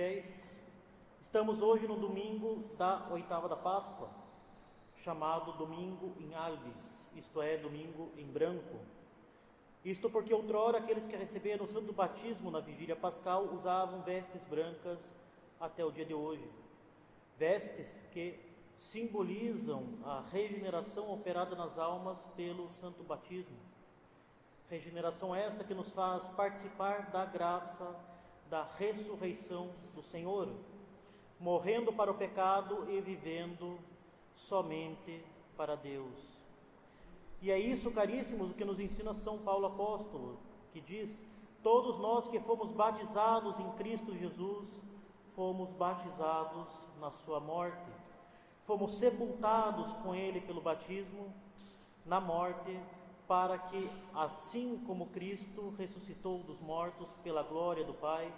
fiéis, estamos hoje no domingo da oitava da Páscoa, chamado Domingo em Albis, isto é, Domingo em Branco. Isto porque outrora aqueles que receberam o santo batismo na vigília pascal usavam vestes brancas até o dia de hoje. Vestes que simbolizam a regeneração operada nas almas pelo santo batismo. Regeneração essa que nos faz participar da graça da ressurreição do Senhor, morrendo para o pecado e vivendo somente para Deus. E é isso, caríssimos, o que nos ensina São Paulo apóstolo, que diz: Todos nós que fomos batizados em Cristo Jesus, fomos batizados na Sua morte, fomos sepultados com Ele pelo batismo na morte, para que, assim como Cristo ressuscitou dos mortos pela glória do Pai,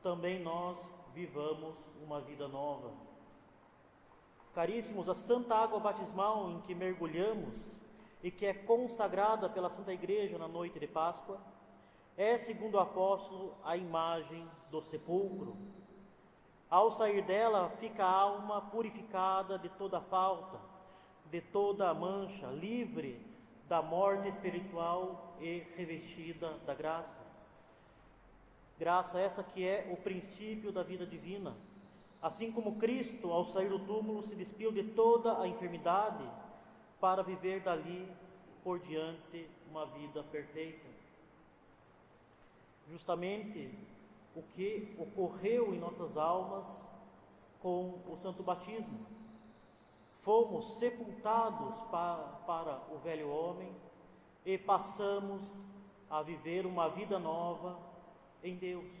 também nós vivamos uma vida nova. Caríssimos, a santa água batismal em que mergulhamos e que é consagrada pela Santa Igreja na noite de Páscoa, é, segundo o apóstolo, a imagem do sepulcro. Ao sair dela, fica a alma purificada de toda falta, de toda mancha, livre da morte espiritual e revestida da graça. Graça essa que é o princípio da vida divina. Assim como Cristo, ao sair do túmulo, se despiu de toda a enfermidade, para viver dali por diante uma vida perfeita. Justamente o que ocorreu em nossas almas com o santo batismo. Fomos sepultados para, para o velho homem e passamos a viver uma vida nova em Deus.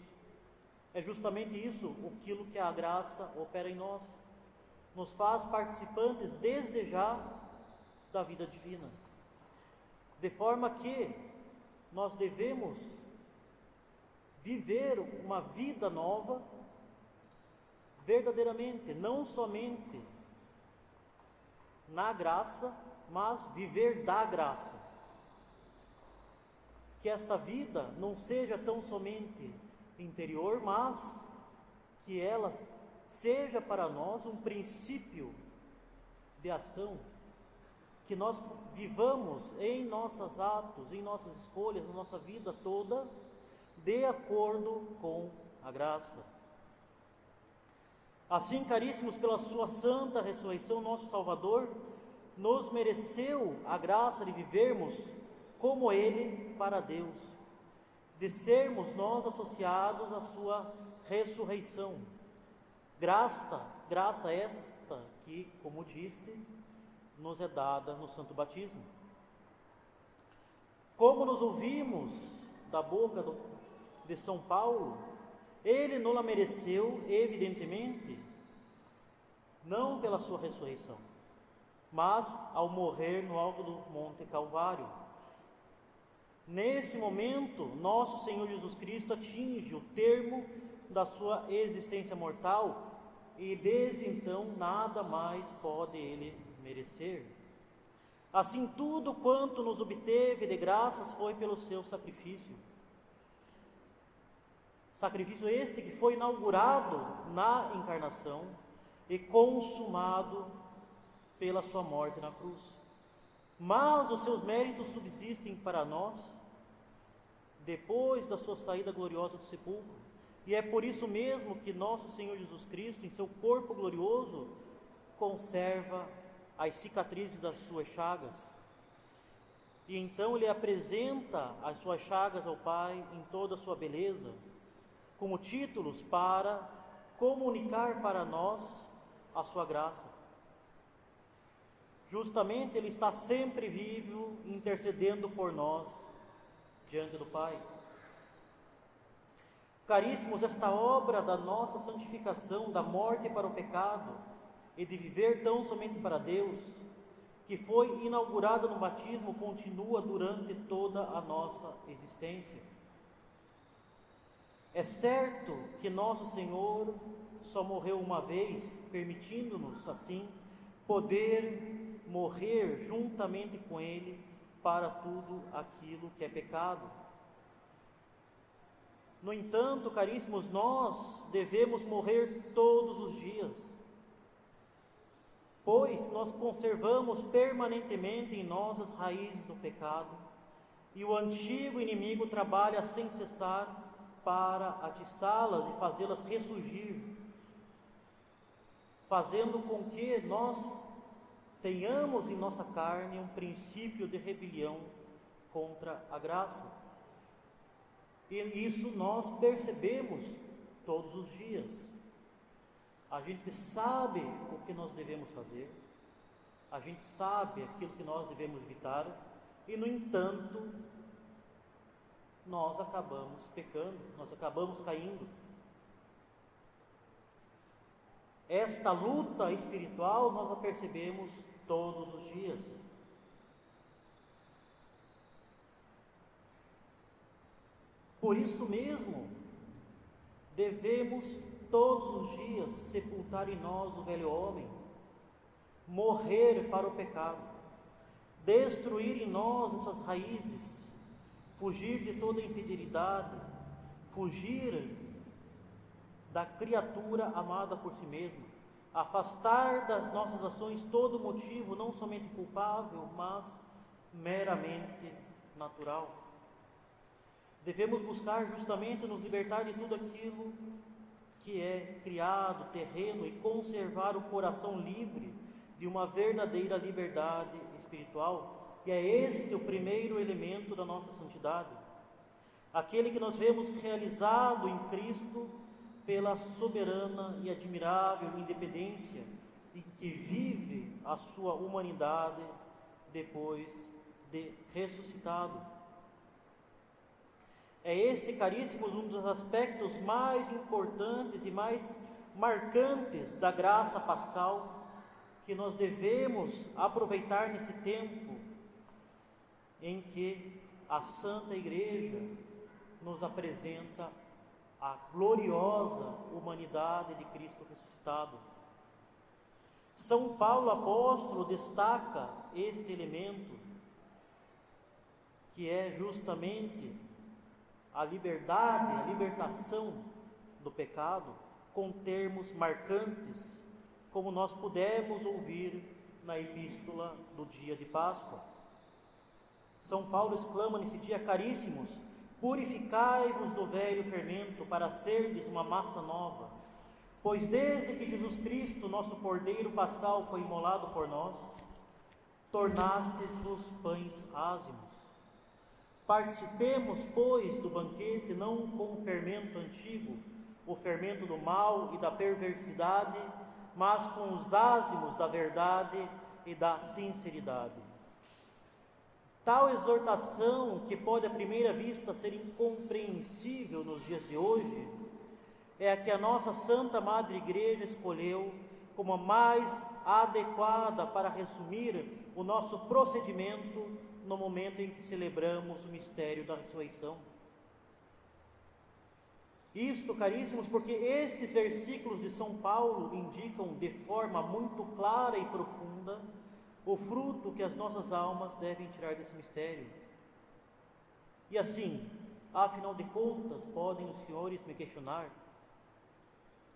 É justamente isso aquilo que a graça opera em nós. Nos faz participantes desde já da vida divina. De forma que nós devemos viver uma vida nova verdadeiramente, não somente na graça, mas viver da graça. Que esta vida não seja tão somente interior, mas que ela seja para nós um princípio de ação que nós vivamos em nossos atos, em nossas escolhas, na nossa vida toda, de acordo com a graça. Assim, caríssimos, pela Sua santa ressurreição, nosso Salvador nos mereceu a graça de vivermos como Ele para Deus, de sermos nós associados à Sua ressurreição. Graça, graça esta que, como disse, nos é dada no Santo Batismo. Como nos ouvimos da boca do, de São Paulo, ele não a mereceu, evidentemente, não pela sua ressurreição, mas ao morrer no alto do Monte Calvário. Nesse momento, nosso Senhor Jesus Cristo atinge o termo da sua existência mortal e desde então nada mais pode ele merecer. Assim, tudo quanto nos obteve de graças foi pelo seu sacrifício. Sacrifício este que foi inaugurado na encarnação e consumado pela sua morte na cruz. Mas os seus méritos subsistem para nós depois da sua saída gloriosa do sepulcro. E é por isso mesmo que nosso Senhor Jesus Cristo, em seu corpo glorioso, conserva as cicatrizes das suas chagas. E então ele apresenta as suas chagas ao Pai em toda a sua beleza, como títulos para comunicar para nós a sua graça. Justamente ele está sempre vivo, intercedendo por nós diante do Pai. Caríssimos, esta obra da nossa santificação, da morte para o pecado, e de viver tão somente para Deus, que foi inaugurada no batismo, continua durante toda a nossa existência. É certo que nosso Senhor só morreu uma vez, permitindo-nos assim poder morrer juntamente com Ele para tudo aquilo que é pecado. No entanto, caríssimos, nós devemos morrer todos os dias, pois nós conservamos permanentemente em nós as raízes do pecado, e o antigo inimigo trabalha sem cessar para atiçá-las e fazê-las ressurgir, fazendo com que nós tenhamos em nossa carne um princípio de rebelião contra a graça. E isso nós percebemos todos os dias. A gente sabe o que nós devemos fazer, a gente sabe aquilo que nós devemos evitar, e no entanto, nós acabamos pecando, nós acabamos caindo. Esta luta espiritual nós a percebemos todos os dias. Por isso mesmo, devemos todos os dias sepultar em nós o velho homem, morrer para o pecado, destruir em nós essas raízes, fugir de toda infidelidade, fugir da criatura amada por si mesma, afastar das nossas ações todo motivo não somente culpável, mas meramente natural. Devemos buscar justamente nos libertar de tudo aquilo que é criado, terreno e conservar o coração livre de uma verdadeira liberdade espiritual. E é este o primeiro elemento da nossa santidade. Aquele que nós vemos realizado em Cristo pela soberana e admirável independência em que vive a sua humanidade depois de ressuscitado. É este, caríssimos, um dos aspectos mais importantes e mais marcantes da graça pascal que nós devemos aproveitar nesse tempo em que a Santa Igreja nos apresenta a gloriosa humanidade de Cristo ressuscitado. São Paulo apóstolo destaca este elemento, que é justamente a liberdade, a libertação do pecado, com termos marcantes, como nós pudemos ouvir na epístola do dia de Páscoa. São Paulo exclama nesse dia, caríssimos, Purificai-vos do velho fermento para serdes uma massa nova. Pois desde que Jesus Cristo, nosso Cordeiro Pascal, foi imolado por nós, tornastes-vos pães ázimos. Participemos, pois, do banquete não com o fermento antigo, o fermento do mal e da perversidade, mas com os ázimos da verdade e da sinceridade. Tal exortação, que pode à primeira vista ser incompreensível nos dias de hoje, é a que a nossa Santa Madre Igreja escolheu como a mais adequada para resumir o nosso procedimento no momento em que celebramos o mistério da ressurreição. Isto, caríssimos, porque estes versículos de São Paulo indicam de forma muito clara e profunda o fruto que as nossas almas devem tirar desse mistério. E assim, afinal de contas, podem os senhores me questionar: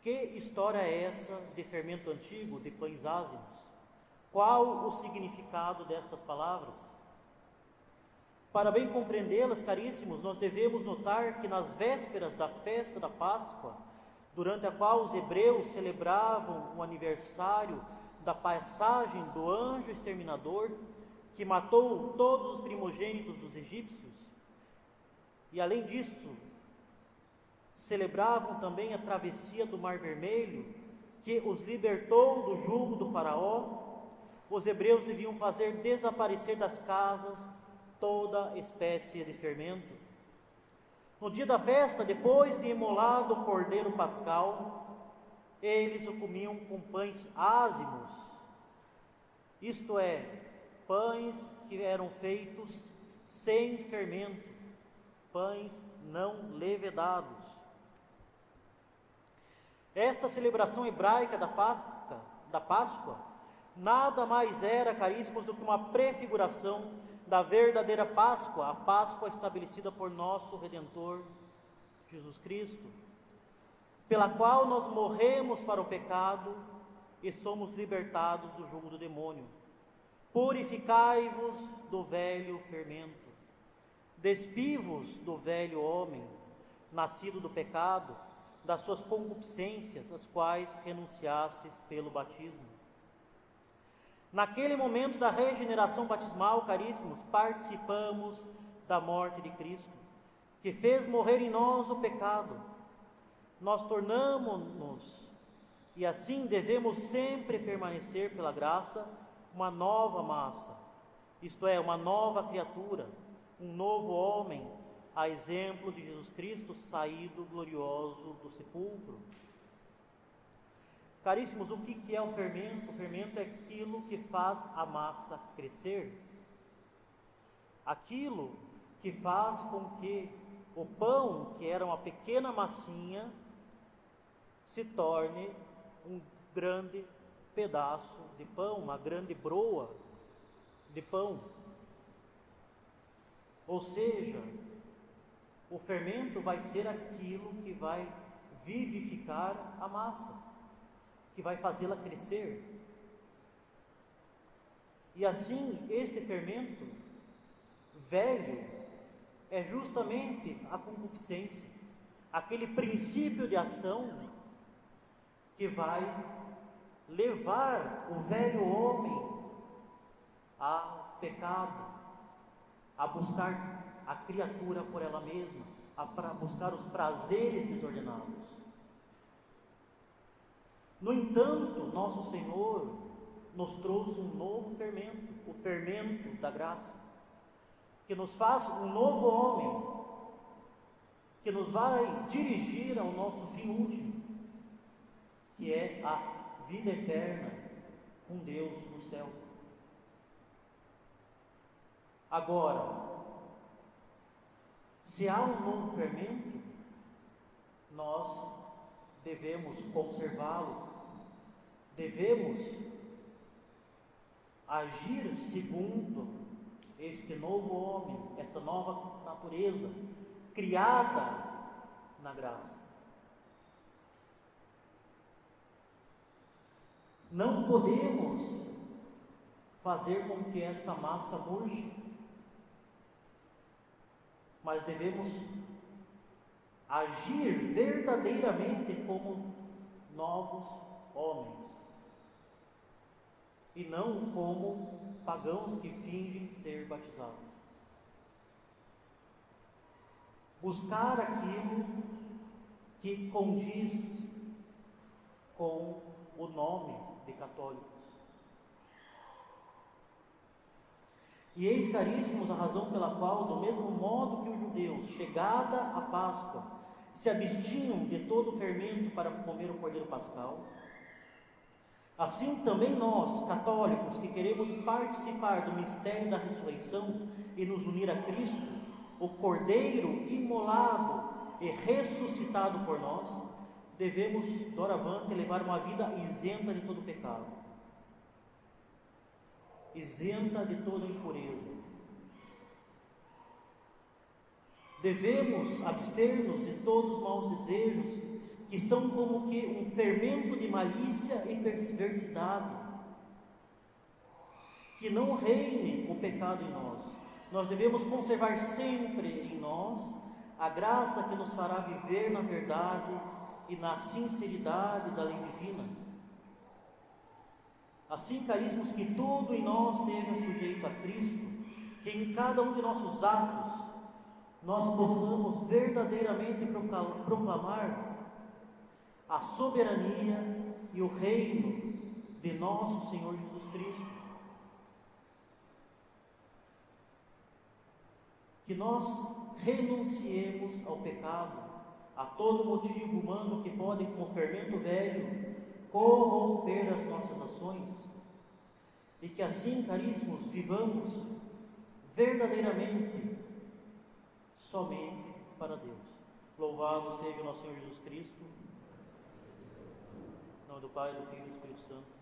que história é essa de fermento antigo, de pães ázimos? Qual o significado destas palavras? Para bem compreendê-las, caríssimos, nós devemos notar que nas vésperas da festa da Páscoa, durante a qual os hebreus celebravam o aniversário da passagem do anjo exterminador que matou todos os primogênitos dos egípcios. E além disso, celebravam também a travessia do Mar Vermelho, que os libertou do jugo do Faraó. Os hebreus deviam fazer desaparecer das casas toda espécie de fermento. No dia da festa, depois de imolado o cordeiro pascal, eles o comiam com pães ázimos, isto é, pães que eram feitos sem fermento, pães não levedados. Esta celebração hebraica da Páscoa, da Páscoa nada mais era, caríssimos, do que uma prefiguração da verdadeira Páscoa, a Páscoa estabelecida por nosso Redentor Jesus Cristo, pela qual nós morremos para o pecado e somos libertados do jugo do demônio. Purificai-vos do velho fermento, despivos do velho homem, nascido do pecado, das suas concupiscências, as quais renunciastes pelo batismo. Naquele momento da regeneração batismal, caríssimos, participamos da morte de Cristo, que fez morrer em nós o pecado. Nós tornamos-nos, e assim devemos sempre permanecer pela graça, uma nova massa, isto é, uma nova criatura, um novo homem, a exemplo de Jesus Cristo saído glorioso do sepulcro. Caríssimos, o que é o fermento? O fermento é aquilo que faz a massa crescer, aquilo que faz com que o pão, que era uma pequena massinha, se torne um grande pedaço de pão, uma grande broa de pão. Ou seja, o fermento vai ser aquilo que vai vivificar a massa, que vai fazê-la crescer. E assim, este fermento velho é justamente a concupiscência, aquele princípio de ação que vai levar o velho homem a pecado, a buscar a criatura por ela mesma, a buscar os prazeres desordenados. No entanto, nosso Senhor nos trouxe um novo fermento, o fermento da graça, que nos faz um novo homem, que nos vai dirigir ao nosso fim último, que é a vida eterna com Deus no céu. Agora, se há um novo fermento, nós devemos conservá-lo, devemos agir segundo este novo homem, esta nova natureza, criada na graça. Não podemos fazer com que esta massa murche, mas devemos agir verdadeiramente como novos homens e não como pagãos que fingem ser batizados. Buscar aquilo que condiz com o nome de católicos. E eis, caríssimos, a razão pela qual, do mesmo modo que os judeus, chegada a Páscoa, se abstinham de todo o fermento para comer o cordeiro pascal, assim também nós, católicos, que queremos participar do mistério da ressurreição e nos unir a Cristo, o cordeiro imolado e ressuscitado por nós, devemos, doravante, levar uma vida isenta de todo pecado, isenta de toda impureza. Devemos abster-nos de todos os maus desejos, que são como que um fermento de malícia e perversidade. Que não reine o pecado em nós. Nós devemos conservar sempre em nós a graça que nos fará viver na verdade e na sinceridade da lei divina. Assim, caríssimos, que tudo em nós seja sujeito a Cristo, que em cada um de nossos atos nós possamos verdadeiramente proclamar a soberania e o reino de nosso Senhor Jesus Cristo. Que nós renunciemos ao pecado, a todo motivo humano que pode, como fermento velho, corromper as nossas ações, e que assim, caríssimos, vivamos verdadeiramente somente para Deus. Louvado seja o nosso Senhor Jesus Cristo. Em nome do Pai, do Filho e do Espírito Santo.